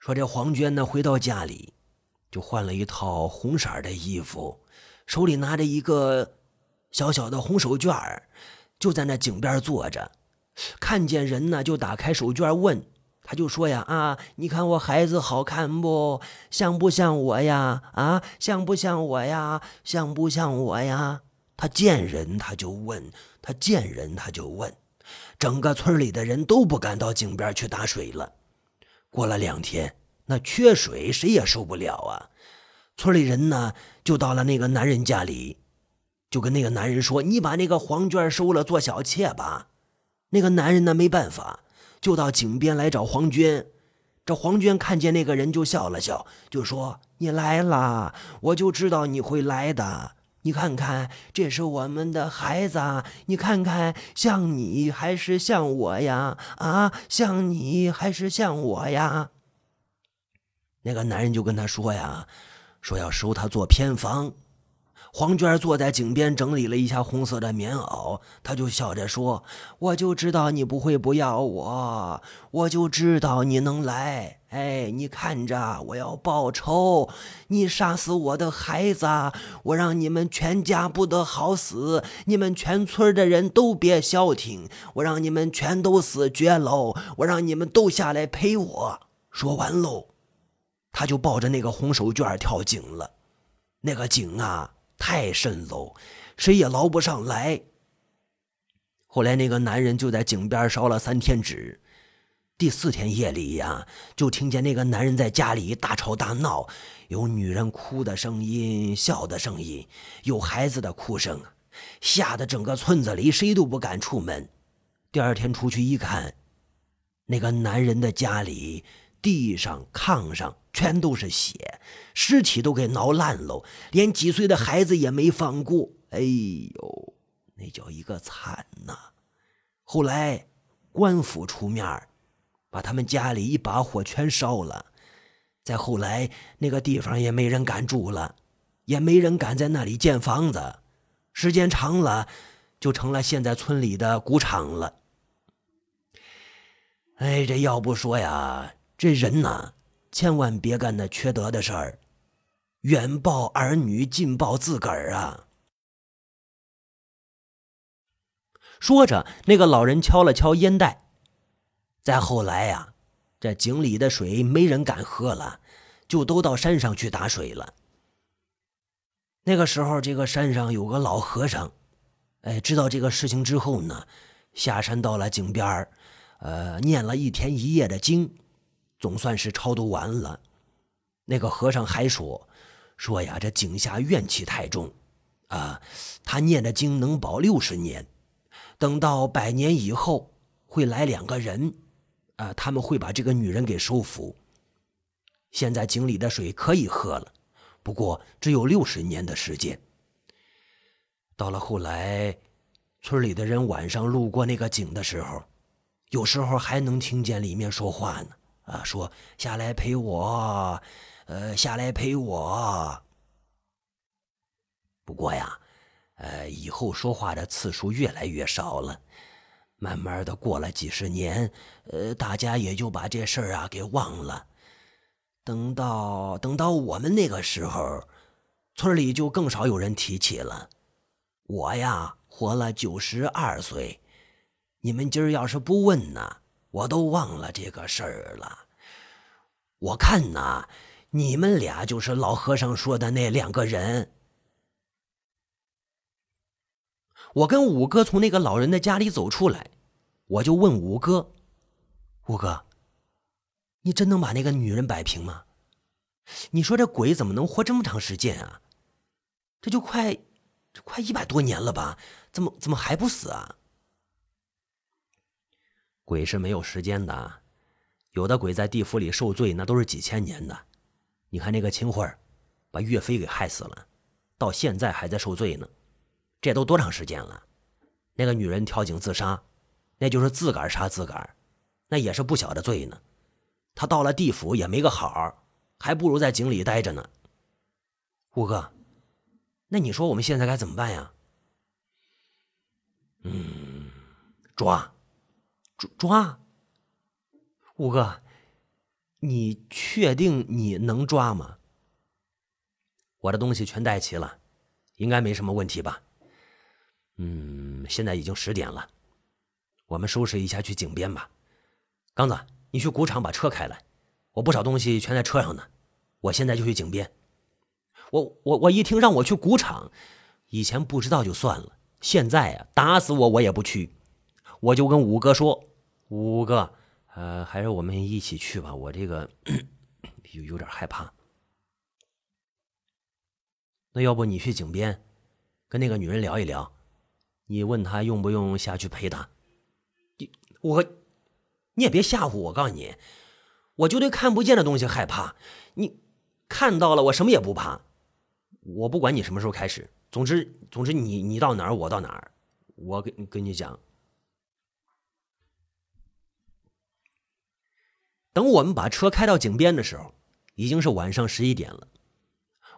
说这黄娟呢，回到家里就换了一套红色的衣服，手里拿着一个小小的红手绢就在那井边坐着，看见人呢，就打开手绢问。他就说呀啊，你看我孩子好看不？像不像我呀？啊，像不像我呀？像不像我呀？他见人他就问，他见人他就问，整个村里的人都不敢到井边去打水了。过了两天，那缺水，谁也受不了啊。村里人呢，就到了那个男人家里，就跟那个男人说：“你把那个黄娟收了做小妾吧。”那个男人呢，没办法。就到井边来找黄娟，这黄娟看见那个人就笑了笑，就说：“你来啦，我就知道你会来的。你看看，这是我们的孩子，你看看像你还是像我呀？啊，像你还是像我呀？”那个男人就跟他说呀：“说要收他做偏房。”黄娟坐在井边整理了一下红色的棉袄，她就笑着说：“我就知道你不会不要我，我就知道你能来。哎，你看着，我要报仇！你杀死我的孩子，我让你们全家不得好死！你们全村的人都别消停，我让你们全都死绝喽！我让你们都下来陪我。”说完喽，他就抱着那个红手绢跳井了。那个井啊！太深喽，谁也捞不上来。后来那个男人就在井边烧了三天纸。第四天夜里呀，就听见那个男人在家里大吵大闹，有女人哭的声音、笑的声音，有孩子的哭声，吓得整个村子里谁都不敢出门。第二天出去一看，那个男人的家里。地上、炕上全都是血，尸体都给挠烂喽，连几岁的孩子也没放过。哎呦，那叫一个惨呐！后来官府出面，把他们家里一把火全烧了。再后来，那个地方也没人敢住了，也没人敢在那里建房子。时间长了，就成了现在村里的谷场了。哎，这要不说呀。这人呐，千万别干那缺德的事儿，远报儿女，近报自个儿啊！说着，那个老人敲了敲烟袋。再后来呀，这井里的水没人敢喝了，就都到山上去打水了。那个时候，这个山上有个老和尚，哎，知道这个事情之后呢，下山到了井边儿，呃，念了一天一夜的经。总算是超度完了，那个和尚还说：“说呀，这井下怨气太重，啊，他念的经能保六十年，等到百年以后会来两个人，啊，他们会把这个女人给收服。现在井里的水可以喝了，不过只有六十年的时间。到了后来，村里的人晚上路过那个井的时候，有时候还能听见里面说话呢。”啊，说下来陪我，呃，下来陪我。不过呀，呃，以后说话的次数越来越少了。慢慢的，过了几十年，呃，大家也就把这事儿啊给忘了。等到等到我们那个时候，村里就更少有人提起了。我呀，活了九十二岁，你们今儿要是不问呢？我都忘了这个事儿了。我看呐，你们俩就是老和尚说的那两个人。我跟五哥从那个老人的家里走出来，我就问五哥：“五哥，你真能把那个女人摆平吗？你说这鬼怎么能活这么长时间啊？这就快，这快一百多年了吧？怎么怎么还不死啊？”鬼是没有时间的，有的鬼在地府里受罪，那都是几千年的。你看那个秦桧，把岳飞给害死了，到现在还在受罪呢。这都多长时间了？那个女人跳井自杀，那就是自个儿杀自个儿，那也是不小的罪呢。他到了地府也没个好，还不如在井里待着呢。五哥，那你说我们现在该怎么办呀？嗯，抓。抓，五哥，你确定你能抓吗？我的东西全带齐了，应该没什么问题吧？嗯，现在已经十点了，我们收拾一下去井边吧。刚子，你去谷场把车开来，我不少东西全在车上呢。我现在就去井边。我我我一听让我去谷场，以前不知道就算了，现在呀，打死我我也不去。我就跟五哥说：“五哥，呃，还是我们一起去吧。我这个 有有点害怕。那要不你去井边，跟那个女人聊一聊，你问她用不用下去陪她。你我，你也别吓唬我。告诉你，我就对看不见的东西害怕。你看到了，我什么也不怕。我不管你什么时候开始，总之总之，你你到哪儿，我到哪儿。我跟跟你讲。”等我们把车开到井边的时候，已经是晚上十一点了。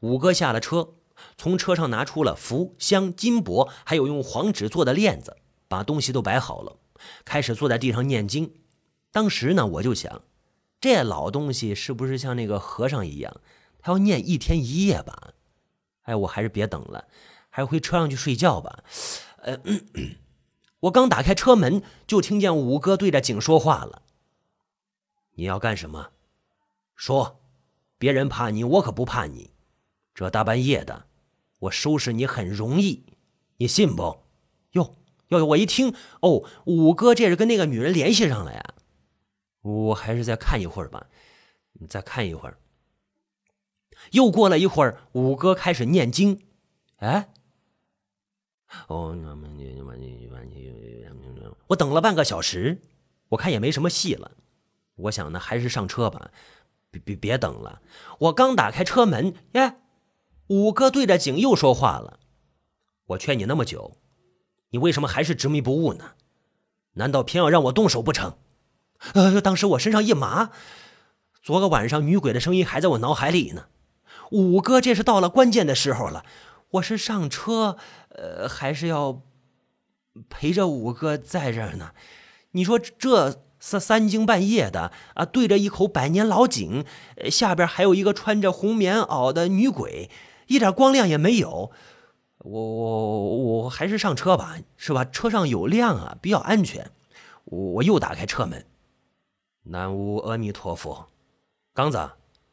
五哥下了车，从车上拿出了符、香、金箔，还有用黄纸做的链子，把东西都摆好了，开始坐在地上念经。当时呢，我就想，这老东西是不是像那个和尚一样，他要念一天一夜吧？哎，我还是别等了，还是回车上去睡觉吧。呃，我刚打开车门，就听见五哥对着井说话了。你要干什么？说，别人怕你，我可不怕你。这大半夜的，我收拾你很容易，你信不？哟哟，我一听，哦，五哥这是跟那个女人联系上了呀。我还是再看一会儿吧，你再看一会儿。又过了一会儿，五哥开始念经。哎，我等了半个小时，我看也没什么戏了。我想呢，还是上车吧，别别别等了。我刚打开车门，耶，五哥对着井又说话了。我劝你那么久，你为什么还是执迷不悟呢？难道偏要让我动手不成？呃，当时我身上一麻，昨个晚上女鬼的声音还在我脑海里呢。五哥，这是到了关键的时候了，我是上车，呃，还是要陪着五哥在这儿呢？你说这？三三更半夜的啊，对着一口百年老井，下边还有一个穿着红棉袄的女鬼，一点光亮也没有。我我我还是上车吧，是吧？车上有亮啊，比较安全。我又打开车门，南无阿弥陀佛。刚子，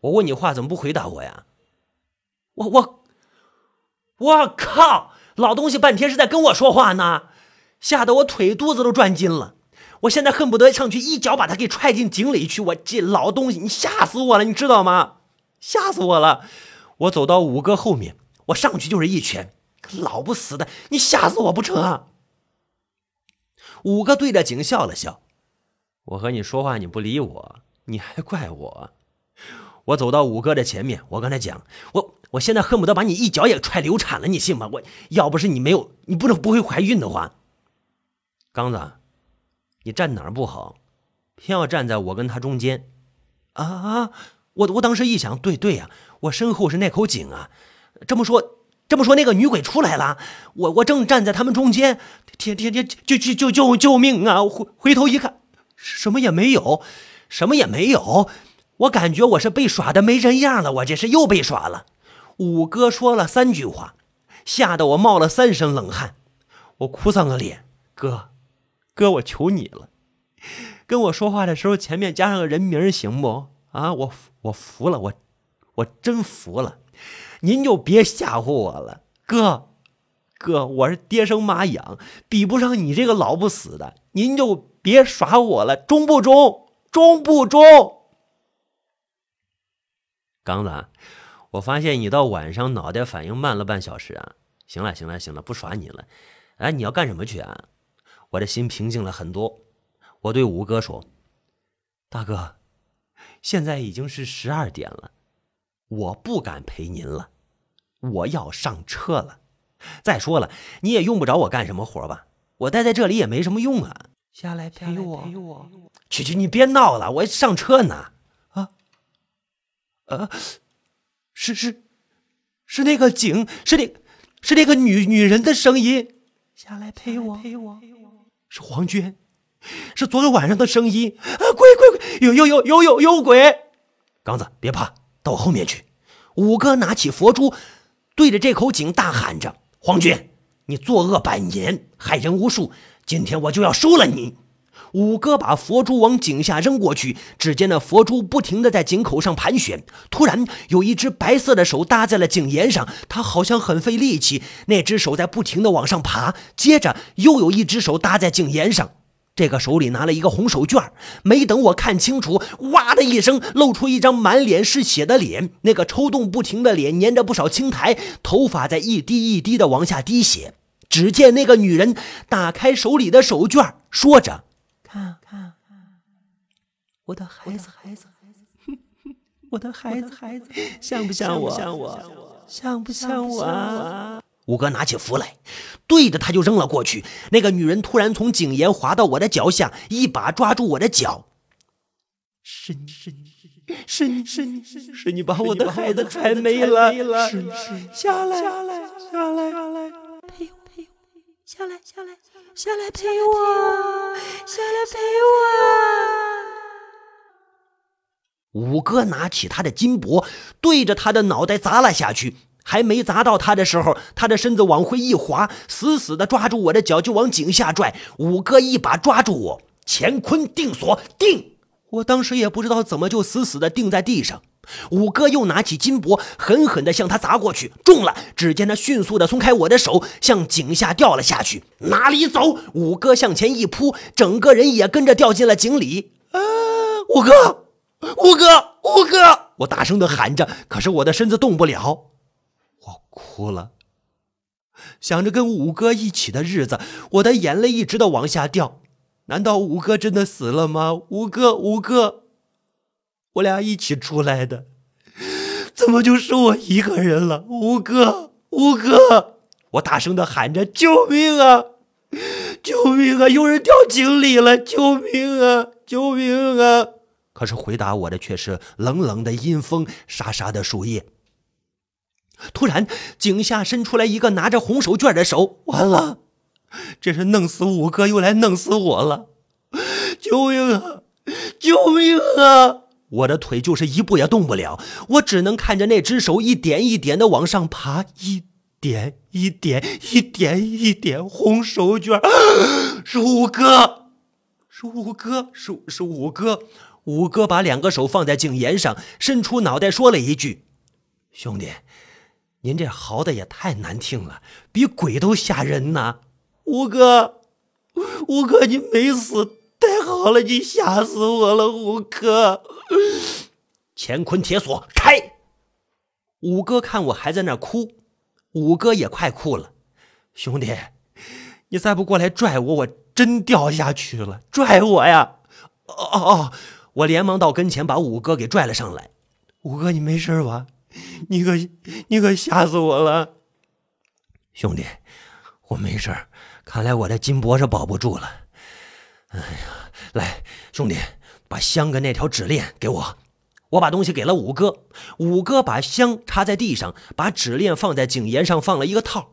我问你话怎么不回答我呀？我我我靠！老东西半天是在跟我说话呢，吓得我腿肚子都转筋了。我现在恨不得上去一脚把他给踹进井里去！我这老东西，你吓死我了，你知道吗？吓死我了！我走到五哥后面，我上去就是一拳。老不死的，你吓死我不成啊？五哥对着井笑了笑。我和你说话你不理我，你还怪我？我走到五哥的前面，我跟他讲，我我现在恨不得把你一脚也踹流产了，你信吗？我要不是你没有，你不能不会怀孕的话，刚子。你站哪儿不好，偏要站在我跟他中间，啊啊！我我当时一想，对对呀，我身后是那口井啊。这么说，这么说，那个女鬼出来了，我我正站在他们中间，天天天救救救救救命啊！回回头一看，什么也没有，什么也没有。我感觉我是被耍的没人样了，我这是又被耍了。五哥说了三句话，吓得我冒了三身冷汗，我哭丧个脸，哥。哥，我求你了，跟我说话的时候前面加上个人名行不？啊，我我服了，我我真服了，您就别吓唬我了，哥，哥，我是爹生妈养，比不上你这个老不死的，您就别耍我了，中不中？中不中？刚子，我发现你到晚上脑袋反应慢了半小时啊！行了，行了，行了，不耍你了。哎，你要干什么去啊？我的心平静了很多，我对五哥说：“大哥，现在已经是十二点了，我不敢陪您了，我要上车了。再说了，你也用不着我干什么活吧？我待在这里也没什么用啊。下来陪我，陪我。去去，你别闹了，我上车呢。啊，呃，是是，是那个景，是那，是那个女女人的声音。下来陪我，陪我。”是黄娟，是昨天晚上的声音啊！鬼鬼鬼，有有有有有有鬼！刚子，别怕，到我后面去。五哥拿起佛珠，对着这口井大喊着：“黄娟，你作恶百年，害人无数，今天我就要收了你！”五哥把佛珠往井下扔过去，只见那佛珠不停地在井口上盘旋。突然，有一只白色的手搭在了井沿上，他好像很费力气。那只手在不停地往上爬，接着又有一只手搭在井沿上，这个手里拿了一个红手绢。没等我看清楚，哇的一声，露出一张满脸是血的脸。那个抽动不停的脸粘着不少青苔，头发在一滴一滴地往下滴血。只见那个女人打开手里的手绢，说着。看看，我的孩子，孩子，我的孩子，孩子，像不像我？像我？像不像我？五哥拿起符来，对着他就扔了过去。那个女人突然从井沿滑到我的脚下，一把抓住我的脚。是你是你是你是你是你把我的孩子踹没了！是是，下来下来下来下来，下来下来。下来陪我，下来陪我。五哥拿起他的金箔，对着他的脑袋砸了下去。还没砸到他的时候，他的身子往回一滑，死死的抓住我的脚，就往井下拽。五哥一把抓住我，乾坤定锁定。我当时也不知道怎么就死死的定在地上。五哥又拿起金箔，狠狠地向他砸过去，中了。只见他迅速地松开我的手，向井下掉了下去。哪里走？五哥向前一扑，整个人也跟着掉进了井里。啊！五哥，五哥，五哥！我大声地喊着，可是我的身子动不了。我哭了，想着跟五哥一起的日子，我的眼泪一直的往下掉。难道五哥真的死了吗？五哥，五哥。我俩一起出来的，怎么就剩我一个人了？五哥，五哥！我大声的喊着：“救命啊！救命啊！有人掉井里了！救命啊！救命啊！”可是回答我的却是冷冷的阴风，沙沙的树叶。突然，井下伸出来一个拿着红手绢的手，完了，这是弄死五哥，又来弄死我了！救命啊！救命啊！我的腿就是一步也动不了，我只能看着那只手一点一点的往上爬，一点一点，一点一点，红手绢 是五哥，是五哥，是是五哥。五哥把两个手放在井沿上，伸出脑袋说了一句：“兄弟，您这嚎的也太难听了，比鬼都吓人呐！”五哥，五哥，你没死。太好了，你吓死我了，五哥！乾坤铁锁开。五哥看我还在那哭，五哥也快哭了。兄弟，你再不过来拽我，我真掉下去了。拽我呀！哦哦哦！我连忙到跟前，把五哥给拽了上来。五哥，你没事吧？你可你可吓死我了。兄弟，我没事看来我的金箔是保不住了。哎呀，来，兄弟，把香跟那条纸链给我。我把东西给了五哥，五哥把香插在地上，把纸链放在井沿上放了一个套，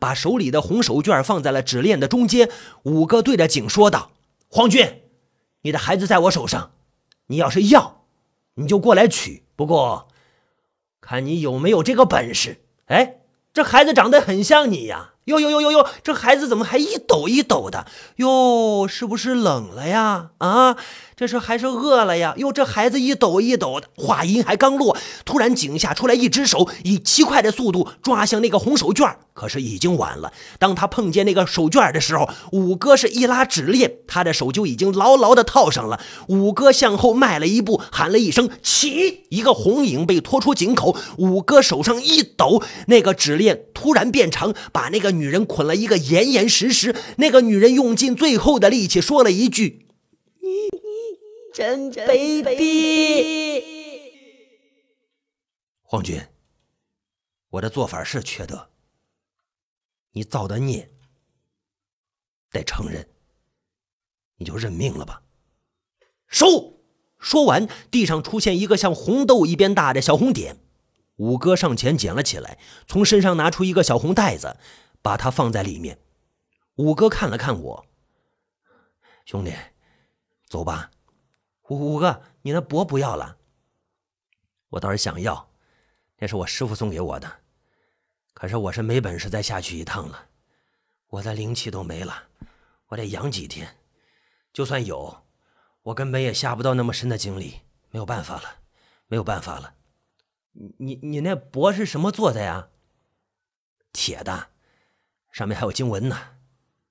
把手里的红手绢放在了纸链的中间。五哥对着井说道：“黄军，你的孩子在我手上，你要是要，你就过来取。不过，看你有没有这个本事。哎，这孩子长得很像你呀。”哟哟哟哟哟！这孩子怎么还一抖一抖的？哟，是不是冷了呀？啊，这是还是饿了呀？哟，这孩子一抖一抖的。话音还刚落，突然井下出来一只手，以极快的速度抓向那个红手绢。可是已经晚了。当他碰见那个手绢的时候，五哥是一拉指链，他的手就已经牢牢的套上了。五哥向后迈了一步，喊了一声“起”，一个红影被拖出井口。五哥手上一抖，那个指链突然变长，把那个女人捆了一个严严实实。那个女人用尽最后的力气说了一句：“你你真卑鄙。”皇军，我的做法是缺德。你造的孽得承认，你就认命了吧。收！说完，地上出现一个像红豆一边大的小红点。五哥上前捡了起来，从身上拿出一个小红袋子，把它放在里面。五哥看了看我，兄弟，走吧。五五哥，你的钵不要了。我倒是想要，那是我师傅送给我的。可是我是没本事再下去一趟了，我的灵气都没了，我得养几天。就算有，我根本也下不到那么深的井里，没有办法了，没有办法了。你你那钵是什么做的呀？铁的，上面还有经文呢，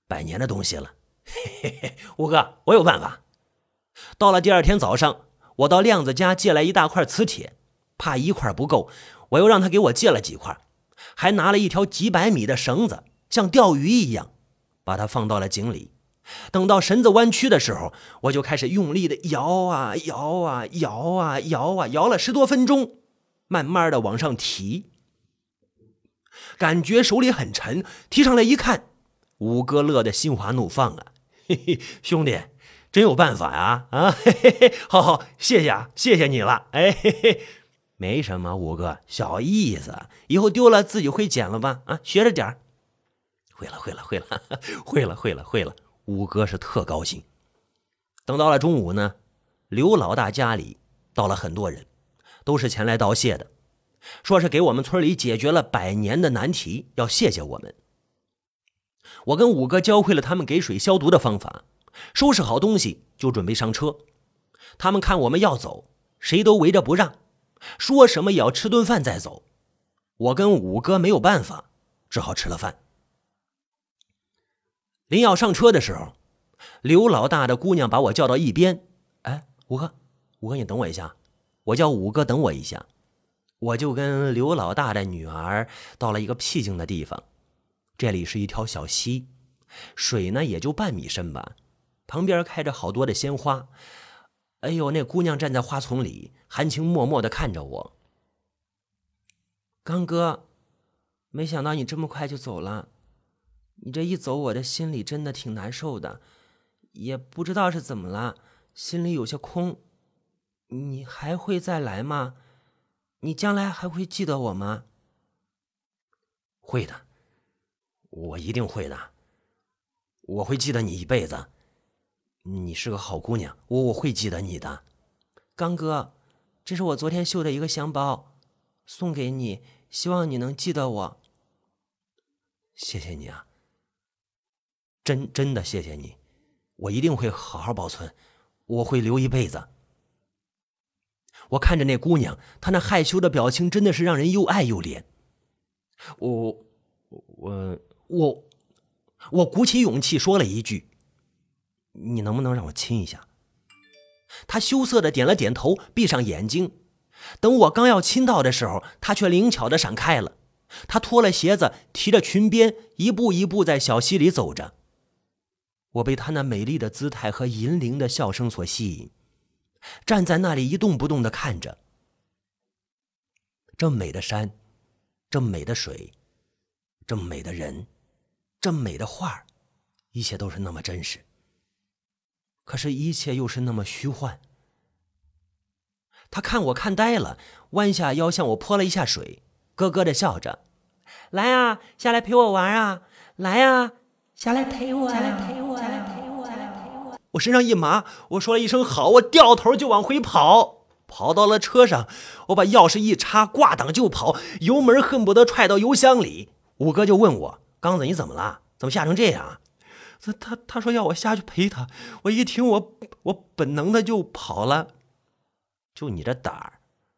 百年的东西了。嘿嘿嘿，五哥，我有办法。到了第二天早上，我到亮子家借来一大块磁铁，怕一块不够，我又让他给我借了几块，还拿了一条几百米的绳子，像钓鱼一样，把它放到了井里。等到绳子弯曲的时候，我就开始用力的摇啊摇啊摇啊摇啊摇了十多分钟，慢慢的往上提，感觉手里很沉，提上来一看，五哥乐得心花怒放啊！嘿 嘿，兄弟。真有办法呀！啊，嘿嘿嘿，好好，谢谢啊，谢谢你了。哎嘿嘿，没什么，五哥，小意思，以后丢了自己会捡了吧？啊，学着点儿会了，会了，会了，会了，会了，会了。五哥是特高兴。等到了中午呢，刘老大家里到了很多人，都是前来道谢的，说是给我们村里解决了百年的难题，要谢谢我们。我跟五哥教会了他们给水消毒的方法。收拾好东西就准备上车，他们看我们要走，谁都围着不让，说什么也要吃顿饭再走。我跟五哥没有办法，只好吃了饭。临要上车的时候，刘老大的姑娘把我叫到一边：“哎，五哥，五哥，你等我一下。”我叫五哥等我一下。我就跟刘老大的女儿到了一个僻静的地方，这里是一条小溪，水呢也就半米深吧。旁边开着好多的鲜花，哎呦，那姑娘站在花丛里，含情脉脉的看着我。刚哥，没想到你这么快就走了，你这一走，我的心里真的挺难受的，也不知道是怎么了，心里有些空。你还会再来吗？你将来还会记得我吗？会的，我一定会的，我会记得你一辈子。你是个好姑娘，我我会记得你的，刚哥，这是我昨天绣的一个香包，送给你，希望你能记得我。谢谢你啊，真真的谢谢你，我一定会好好保存，我会留一辈子。我看着那姑娘，她那害羞的表情真的是让人又爱又怜。我我我我鼓起勇气说了一句。你能不能让我亲一下？他羞涩的点了点头，闭上眼睛。等我刚要亲到的时候，他却灵巧的闪开了。他脱了鞋子，提着裙边，一步一步在小溪里走着。我被他那美丽的姿态和银铃的笑声所吸引，站在那里一动不动的看着。这美的山，这美的水，这美的人，这美的画一切都是那么真实。可是，一切又是那么虚幻。他看我看呆了，弯下腰向我泼了一下水，咯咯的笑着：“来啊，下来陪我玩啊！来啊，下来陪我，下来陪我，我。”身上一麻，我说了一声“好”，我掉头就往回跑。跑到了车上，我把钥匙一插，挂档就跑，油门恨不得踹到油箱里。五哥就问我：“刚子，你怎么了？怎么吓成这样？”他他他说要我下去陪他，我一听我我本能的就跑了，就你这胆儿，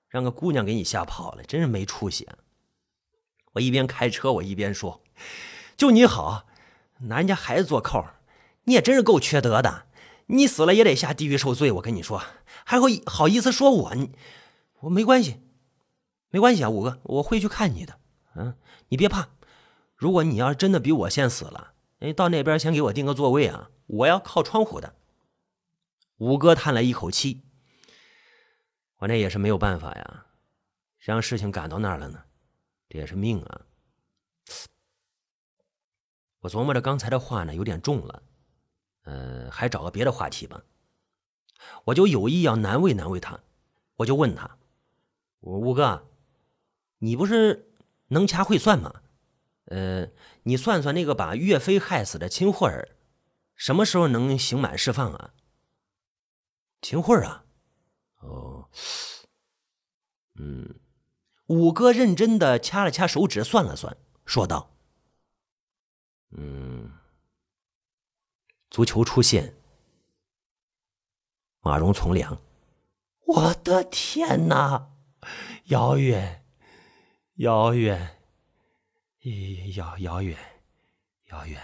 让个姑娘给你吓跑了，真是没出息。我一边开车我一边说，就你好，拿人家孩子做扣，你也真是够缺德的，你死了也得下地狱受罪。我跟你说，还会好意思说我？我没关系，没关系啊，五哥，我会去看你的。嗯，你别怕，如果你要是真的比我先死了。哎，到那边先给我订个座位啊！我要靠窗户的。五哥叹了一口气，我那也是没有办法呀，谁让事情赶到那儿了呢？这也是命啊！我琢磨着刚才的话呢有点重了，呃，还找个别的话题吧。我就有意要难为难为他，我就问他：“五哥，你不是能掐会算吗？”呃，你算算那个把岳飞害死的秦桧儿，什么时候能刑满释放啊？秦桧儿啊，哦，嗯，五哥认真的掐了掐手指，算了算，说道：“嗯，足球出现，马蓉从良。我的天哪，遥远，遥远，遥遥远，遥远。”